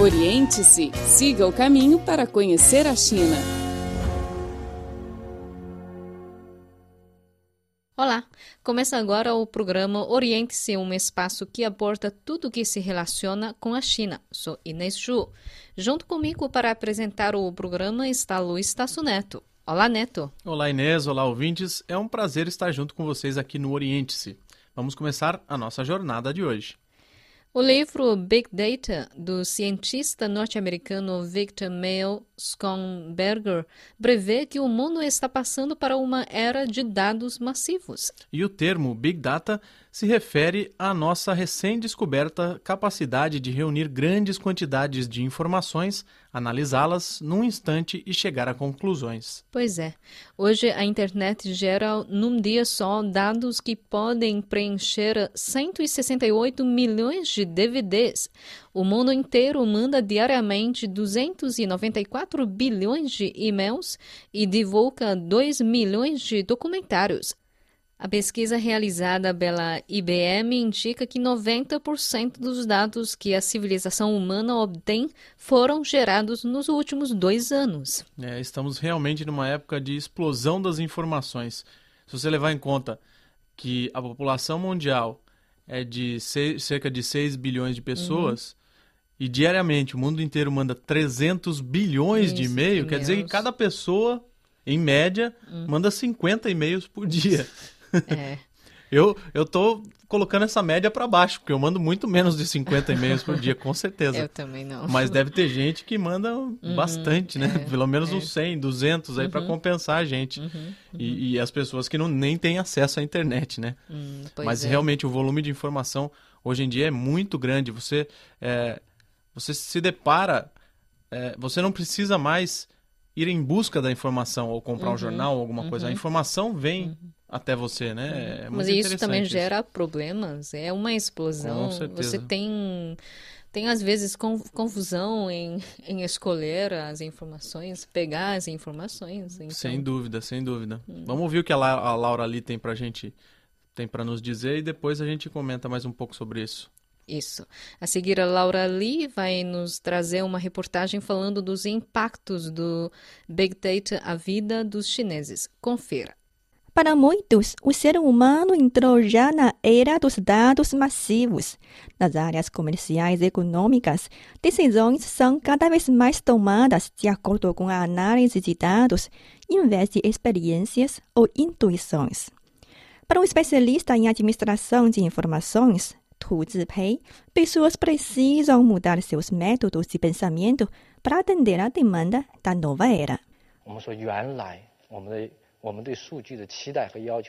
Oriente-se, siga o caminho para conhecer a China. Olá, começa agora o programa Oriente-se, um espaço que aborda tudo o que se relaciona com a China. Sou Inês Ju. Junto comigo para apresentar o programa está Luiz Tasso Neto. Olá, Neto. Olá, Inês. Olá, ouvintes. É um prazer estar junto com vocês aqui no Oriente-se. Vamos começar a nossa jornada de hoje. O livro Big Data, do cientista norte-americano Victor Mail Schonberger, prevê que o mundo está passando para uma era de dados massivos. E o termo Big Data se refere à nossa recém-descoberta capacidade de reunir grandes quantidades de informações, analisá-las num instante e chegar a conclusões. Pois é. Hoje a internet gera num dia só dados que podem preencher 168 milhões de DVDs. O mundo inteiro manda diariamente 294 bilhões de e-mails e divulga 2 milhões de documentários. A pesquisa realizada pela IBM indica que 90% dos dados que a civilização humana obtém foram gerados nos últimos dois anos. É, estamos realmente numa época de explosão das informações. Se você levar em conta que a população mundial é de seis, cerca de 6 bilhões de pessoas uhum. e diariamente o mundo inteiro manda 300 bilhões Isso, de e-mail, quer dizer que cada pessoa, em média, uhum. manda 50 e-mails por dia. É. eu, eu tô colocando essa média para baixo, porque eu mando muito menos de 50 e-mails por dia, com certeza. Eu também não. Mas deve ter gente que manda uhum, bastante, né? É, Pelo menos é. uns 100, 200 aí uhum. para compensar a gente. Uhum, uhum, e, e, as pessoas que não, nem têm acesso à internet, né? Hum, Mas é. realmente o volume de informação hoje em dia é muito grande. Você, é, você se depara, é, você não precisa mais ir em busca da informação ou comprar um uhum. jornal ou alguma coisa. A uhum. informação vem até você, né? É Mas isso também isso. gera problemas. É uma explosão. Você tem tem às vezes confusão em, em escolher as informações, pegar as informações. Então... Sem dúvida, sem dúvida. Hum. Vamos ouvir o que a, La a Laura ali tem para gente, tem para nos dizer e depois a gente comenta mais um pouco sobre isso. Isso. A seguir, a Laura Lee vai nos trazer uma reportagem falando dos impactos do Big Data à vida dos chineses. Confira. Para muitos, o ser humano entrou já na era dos dados massivos. Nas áreas comerciais e econômicas, decisões são cada vez mais tomadas de acordo com a análise de dados, em vez de experiências ou intuições. Para um especialista em administração de informações, Tu Zipei, pessoas precisam mudar seus métodos de pensamento para atender à demanda da nova era.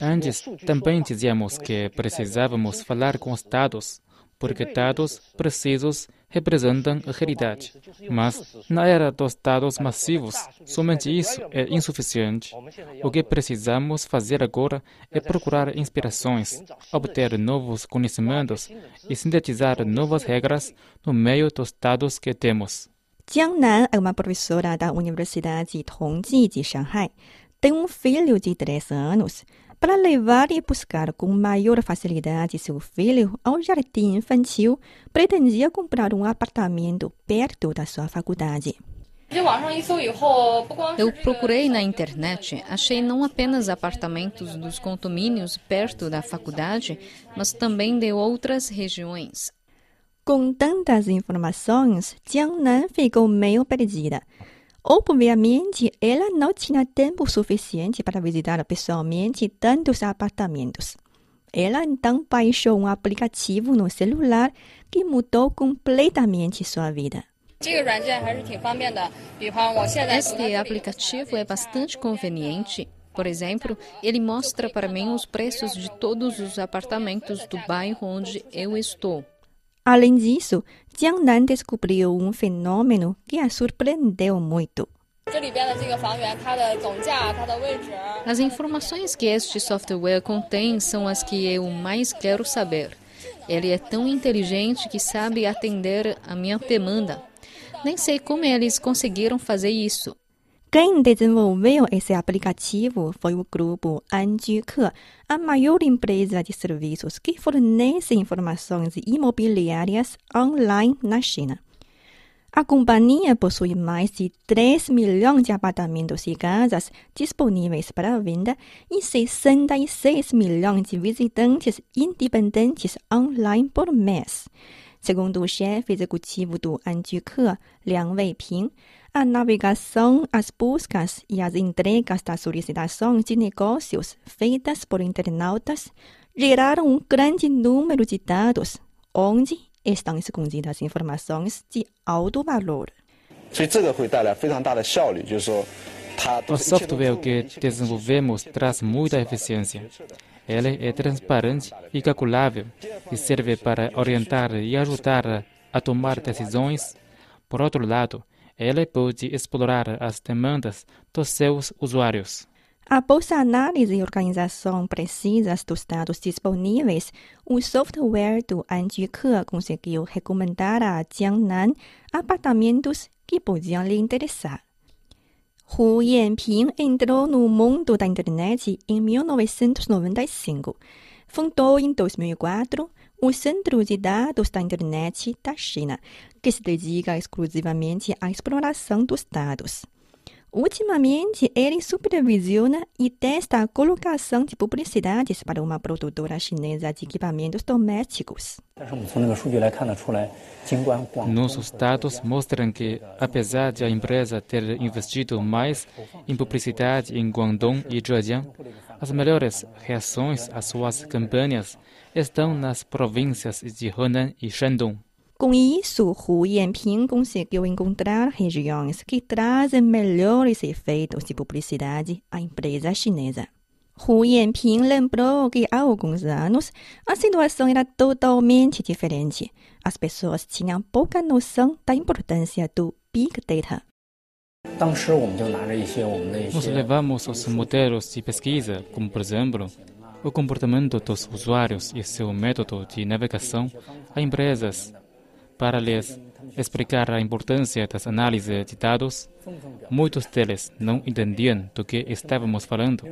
Antes, também dizíamos que precisávamos falar com os dados, porque dados precisos representam a realidade. Mas, na era dos dados massivos, somente isso é insuficiente. O que precisamos fazer agora é procurar inspirações, obter novos conhecimentos e sintetizar novas regras no meio dos dados que temos. Jiang Nan é uma professora da Universidade Tongji de Shanghai tem um filho de 3 anos. Para levar e buscar com maior facilidade seu filho ao jardim infantil, pretendia comprar um apartamento perto da sua faculdade. Eu procurei na internet, achei não apenas apartamentos dos condomínios perto da faculdade, mas também de outras regiões. Com tantas informações, Jiangnan ficou meio perdida. Obviamente, ela não tinha tempo suficiente para visitar pessoalmente tantos apartamentos. Ela então baixou um aplicativo no celular que mudou completamente sua vida. Este aplicativo é bastante conveniente. Por exemplo, ele mostra para mim os preços de todos os apartamentos do bairro onde eu estou. Além disso, Jiangnan descobriu um fenômeno que a surpreendeu muito. As informações que este software contém são as que eu mais quero saber. Ele é tão inteligente que sabe atender a minha demanda. Nem sei como eles conseguiram fazer isso. Quem desenvolveu esse aplicativo foi o grupo Anjuke, a maior empresa de serviços que fornece informações imobiliárias online na China. A companhia possui mais de 3 milhões de apartamentos e casas disponíveis para venda e 66 milhões de visitantes independentes online por mês. Segundo o chefe executivo do Anjique, Liang Weiping, a navegação, as buscas e as entregas das solicitações de negócios feitas por internautas geraram um grande número de dados, onde estão escondidas informações de alto valor. O software que desenvolvemos traz muita eficiência. Ele é transparente e calculável e serve para orientar e ajudar a tomar decisões. Por outro lado, ele pode explorar as demandas dos seus usuários. Após a análise e organização precisas dos dados disponíveis, o software do Anjique conseguiu recomendar a Jiangnan apartamentos que podiam lhe interessar. Hu Yanping entrou no mundo da internet em 1995. Fundou em 2004 o Centro de Dados da Internet da China, que se dedica exclusivamente à exploração dos dados. Ultimamente, ele supervisiona e testa a colocação de publicidades para uma produtora chinesa de equipamentos domésticos. Nossos dados mostram que, apesar de a empresa ter investido mais em publicidade em Guangdong e Zhejiang, as melhores reações às suas campanhas estão nas províncias de Henan e Shandong. Com isso, Hu Yanping conseguiu encontrar regiões que trazem melhores efeitos de publicidade à empresa chinesa. Hu Yanping lembrou que há alguns anos a situação era totalmente diferente. As pessoas tinham pouca noção da importância do Big Data. Nós levamos os modelos de pesquisa, como por exemplo, o comportamento dos usuários e seu método de navegação a empresas para lhes explicar a importância das análises de dados, muitos deles não entendiam do que estávamos falando.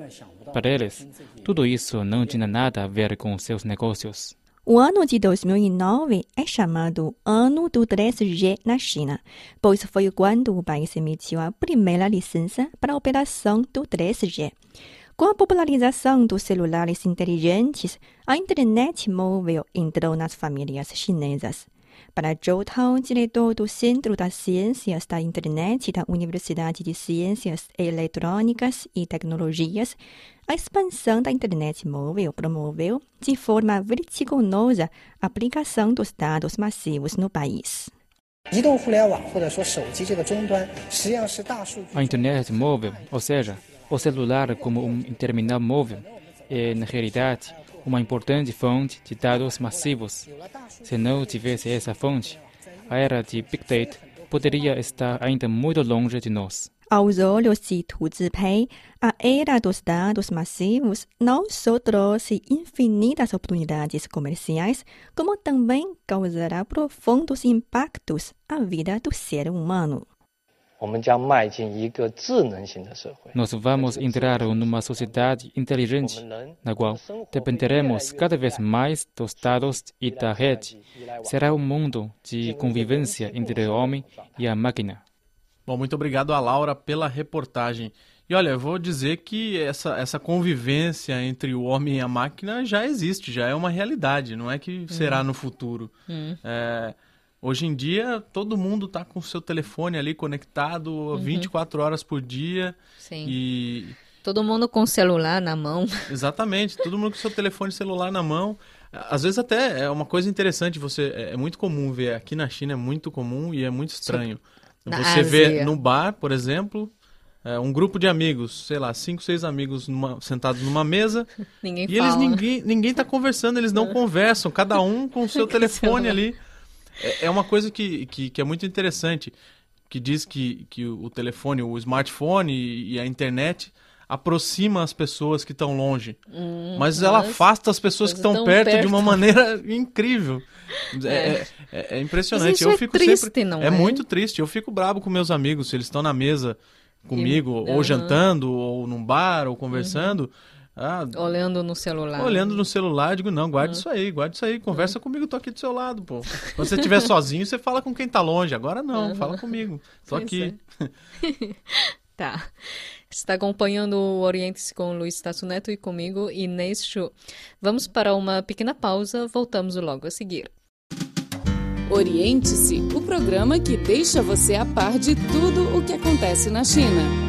Para eles, tudo isso não tinha nada a ver com seus negócios. O ano de 2009 é chamado Ano do 3G na China, pois foi quando o país emitiu a primeira licença para a operação do 3G. Com a popularização dos celulares inteligentes, a internet móvel entrou nas famílias chinesas. Para Zhou Tao, diretor do Centro das Ciências da Internet da Universidade de Ciências Eletrônicas e Tecnologias, a expansão da internet móvel promoveu, de forma vertiginosa, a aplicação dos dados massivos no país. A internet móvel, ou seja, o celular como um terminal móvel, é, na realidade, uma importante fonte de dados massivos. Se não tivesse essa fonte, a era de Big Data poderia estar ainda muito longe de nós. Aos olhos de Tu Zipei, a era dos dados massivos não só trouxe infinitas oportunidades comerciais, como também causará profundos impactos à vida do ser humano. Nós vamos entrar numa sociedade inteligente, na qual dependeremos cada vez mais dos dados e da rede. Será um mundo de convivência entre o homem e a máquina. Bom, muito obrigado a Laura pela reportagem. E olha, eu vou dizer que essa, essa convivência entre o homem e a máquina já existe, já é uma realidade, não é que será hum. no futuro. Hum. É, Hoje em dia, todo mundo está com o seu telefone ali conectado uhum. 24 horas por dia. Sim. E... Todo mundo com o celular na mão. Exatamente, todo mundo com seu telefone celular na mão. Às vezes até é uma coisa interessante, você é, é muito comum ver, aqui na China é muito comum e é muito estranho. Você vê no bar, por exemplo, é, um grupo de amigos, sei lá, cinco, seis amigos numa, sentados numa mesa. ninguém e fala. eles ninguém ninguém está conversando, eles não conversam, cada um com o seu telefone ali. É, é uma coisa que, que, que, é muito interessante, que diz que, que o telefone, o smartphone e, e a internet aproxima as pessoas que estão longe. Hum, mas ela afasta as pessoas que estão perto, perto, de uma maneira incrível. É, é, é, é impressionante. eu é fico triste, sempre. Não é, é, muito triste. Eu fico bravo com meus amigos, se eles estão na mesa comigo, e, ou jantando, ou num bar, ou conversando. Uhum Ah, Olhando no celular. olhando no celular, digo, não, guarda isso aí, guarda isso aí, conversa comigo, tô aqui do seu lado, pô. Quando você estiver sozinho, você fala com quem tá longe. Agora não, fala comigo. Tô Pois aqui. Tá. Está acompanhando o Oriente-se com o Luiz Tasso Neto e comigo, Inês Chu. Vamos para uma pequena pausa, voltamos logo a seguir. Oriente-se, o programa que deixa você a par de tudo o que acontece na China.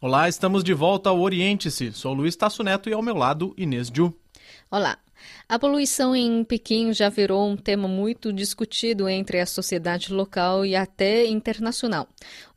Olá, estamos de volta ao Oriente-se. Sou Luiz Tasso Neto e ao meu lado, Inês Ju. Olá. A poluição em Pequim já virou um tema muito discutido entre a sociedade local e até internacional.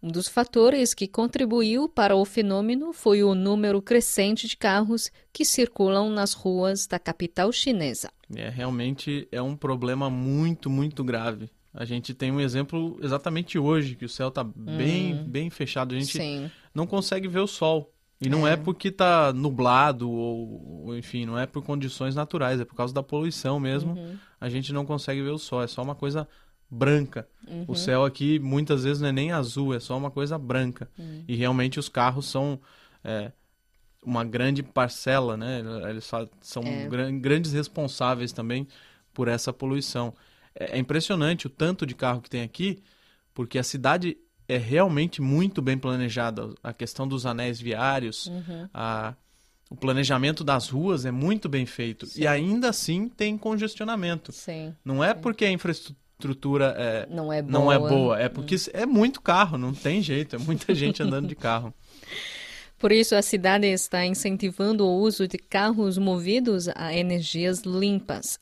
Um dos fatores que contribuiu para o fenômeno foi o número crescente de carros que circulam nas ruas da capital chinesa. É, realmente é um problema muito, muito grave. A gente tem um exemplo exatamente hoje, que o céu está bem, bem fechado. A gente Sim. Não consegue ver o sol. E não é, porque está nublado ou, ou, enfim, não é por condições naturais, é por causa da poluição mesmo. A gente não consegue ver o sol, é só uma coisa branca. O céu aqui muitas vezes não é nem azul, é só uma coisa branca. E realmente os carros são é, uma grande parcela, né? Eles são É. gran- grandes responsáveis também por essa poluição. É, é impressionante o tanto de carro que tem aqui, porque a cidade é realmente muito bem planejada. A questão dos anéis viários, a- o planejamento das ruas é muito bem feito. E ainda assim tem congestionamento. Sim. Não é porque a infraestrutura é, Não é boa. não é boa, é porque é muito carro, não tem jeito, é muita gente andando de carro. Por isso, a cidade está incentivando o uso de carros movidos a energias limpas.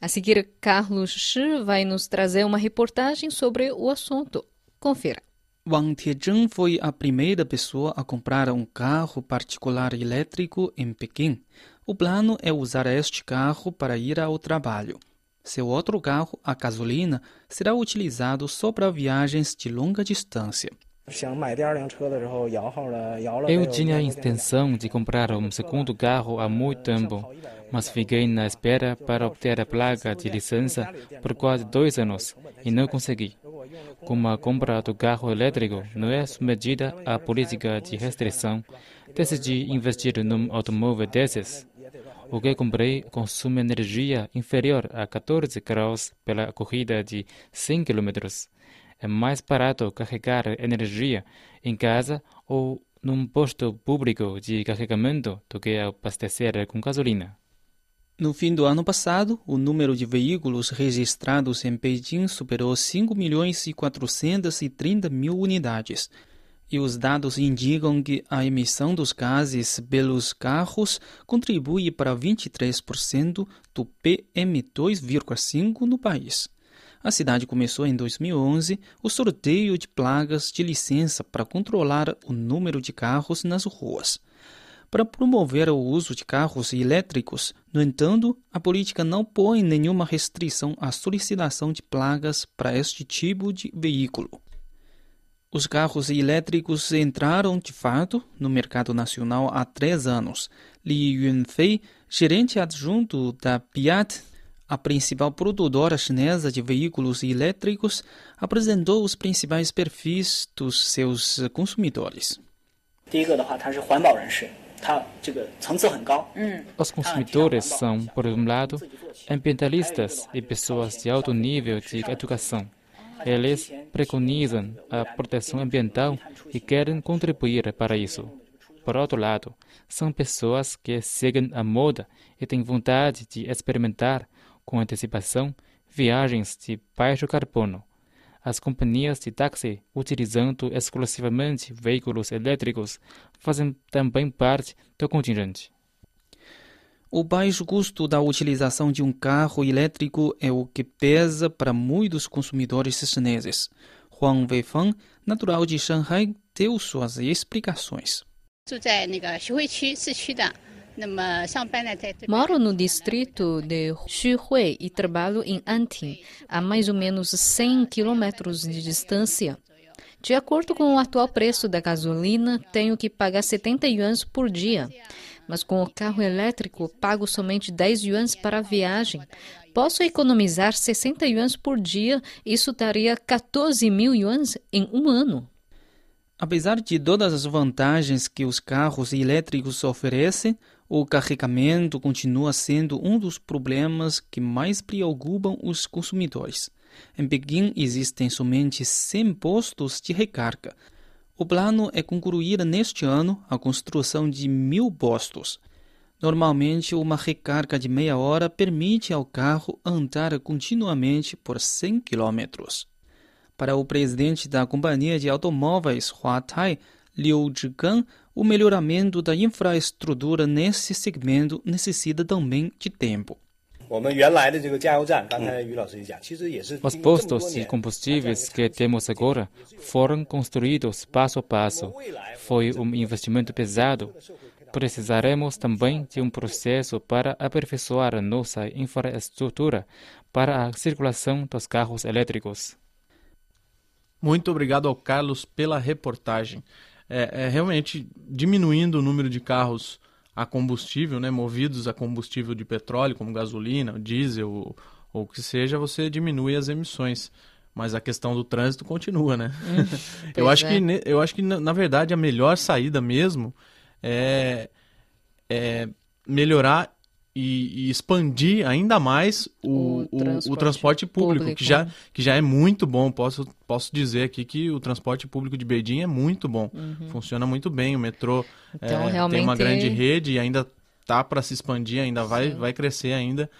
A seguir, Carlos Shi vai nos trazer uma reportagem sobre o assunto. Confira. Wang Tiejun foi a primeira pessoa a comprar um carro particular elétrico em Pequim. O plano é usar este carro para ir ao trabalho. Seu outro carro, a gasolina, será utilizado só para viagens de longa distância. Eu tinha a intenção de comprar um segundo carro há muito tempo, mas fiquei na espera para obter a placa de licença por quase dois anos e não consegui. Como a compra do carro elétrico não é submetida à política de restrição, decidi investir num automóvel desses. O que comprei consome energia inferior a 14 graus pela corrida de 100 km. É mais barato carregar energia em casa ou num posto público de carregamento do que abastecer com gasolina. No fim do ano passado, o número de veículos registrados em Beijing superou 5 milhões e 430 mil unidades. E os dados indicam que a emissão dos gases pelos carros contribui para 23% do PM2,5 no país. A cidade começou em 2011 o sorteio de plagas de licença para controlar o número de carros nas ruas Para promover o uso de carros elétricos, no entanto, a política não põe nenhuma restrição à solicitação de plagas para este tipo de veículo. Os carros elétricos entraram, de fato, no mercado nacional há três anos. Li Yunfei, gerente adjunto da Piat, a principal produtora chinesa de veículos elétricos, apresentou os principais perfis dos seus consumidores. 第一个的话，他是环保人士，他这个层次很高。嗯， os consumidores são, por um lado, ambientalistas e pessoas de alto nível de educação. Eles preconizam a proteção ambiental e querem contribuir para isso. Por outro lado, são pessoas que seguem a moda e têm vontade de experimentar, com antecipação, viagens de baixo carbono. As companhias de táxi, utilizando exclusivamente veículos elétricos, fazem também parte do contingente. O baixo custo da utilização de um carro elétrico é o que pesa para muitos consumidores chineses. Huang Weifeng, natural de Shanghai, deu suas explicações. 住在那个徐汇区市区的，那么上班呢在这边 Moro no distrito de Xuhui e trabalho em Anting, a mais ou menos 100 quilômetros de distância. De acordo com o atual preço da gasolina, tenho que pagar 70 yuans por dia. Mas com o carro elétrico, pago somente 10 yuans para a viagem. Posso economizar 60 yuans por dia, isso daria 14 mil yuans em um ano. Apesar de todas as vantagens que os carros elétricos oferecem, o carregamento continua sendo um dos problemas que mais preocupam os consumidores. Em Pequim existem somente 100 postos de recarga. O plano é concluir neste ano a construção de mil postos. Normalmente, uma recarga de meia hora permite ao carro andar continuamente por 100 quilômetros. Para o presidente da companhia de automóveis Huatai, Liu Zhigang, o melhoramento da infraestrutura nesse segmento necessita também de tempo. Os postos de combustíveis que temos agora foram construídos passo a passo. Foi um investimento pesado. Precisaremos também de um processo para aperfeiçoar nossa infraestrutura para a circulação dos carros elétricos. Muito obrigado ao Carlos pela reportagem. É, é realmente diminuindo o número de carros a combustível, né, movidos a combustível de petróleo, como gasolina, diesel ou, ou o que seja, você diminui as emissões. Mas a questão do trânsito continua, né? Hum, eu, acho é. que, eu acho que, na verdade, a melhor saída mesmo é, é melhorar e, e, expandir ainda mais o, o, transporte, o transporte público, público, que, já, que já é muito bom. Posso, posso dizer aqui que o transporte público de Beijing é muito bom. Uhum. Funciona muito bem. O metrô então, é, realmente... tem uma grande rede e ainda tá para se expandir, ainda vai, vai crescer ainda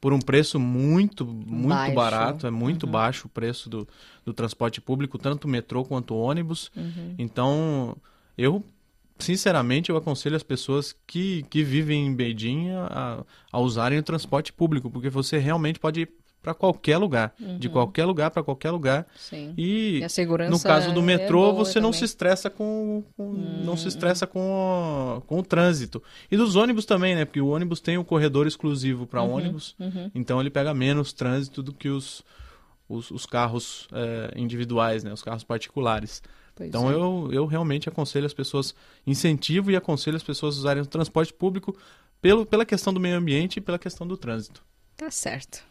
por um preço muito, muito baixo. barato. É muito uhum. baixo o preço do, do transporte público, tanto metrô quanto ônibus. Uhum. Então, eu sinceramente, eu aconselho as pessoas que, que vivem em Beijing a, a usarem o transporte público, porque você realmente pode ir para qualquer lugar, uhum. de qualquer lugar para qualquer lugar. Sim. E, e no caso do é metrô, é você não se estressa com, com uhum. não se estressa com, com o trânsito. E dos ônibus também, né? Porque o ônibus tem um corredor exclusivo para uhum. ônibus, uhum. então ele pega menos trânsito do que os os, os carros é, individuais, né? Os carros particulares. Pois então é. eu, eu realmente aconselho as pessoas, incentivo e aconselho as pessoas a usarem o transporte público pelo, pela questão do meio ambiente e pela questão do trânsito. Tá certo.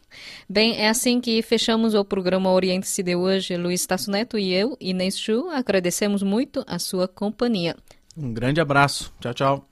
Bem, é assim que fechamos o programa Oriente-se de hoje. Luiz Tasso Neto e eu, Inês Chu, agradecemos muito a sua companhia. Um grande abraço. Tchau, tchau.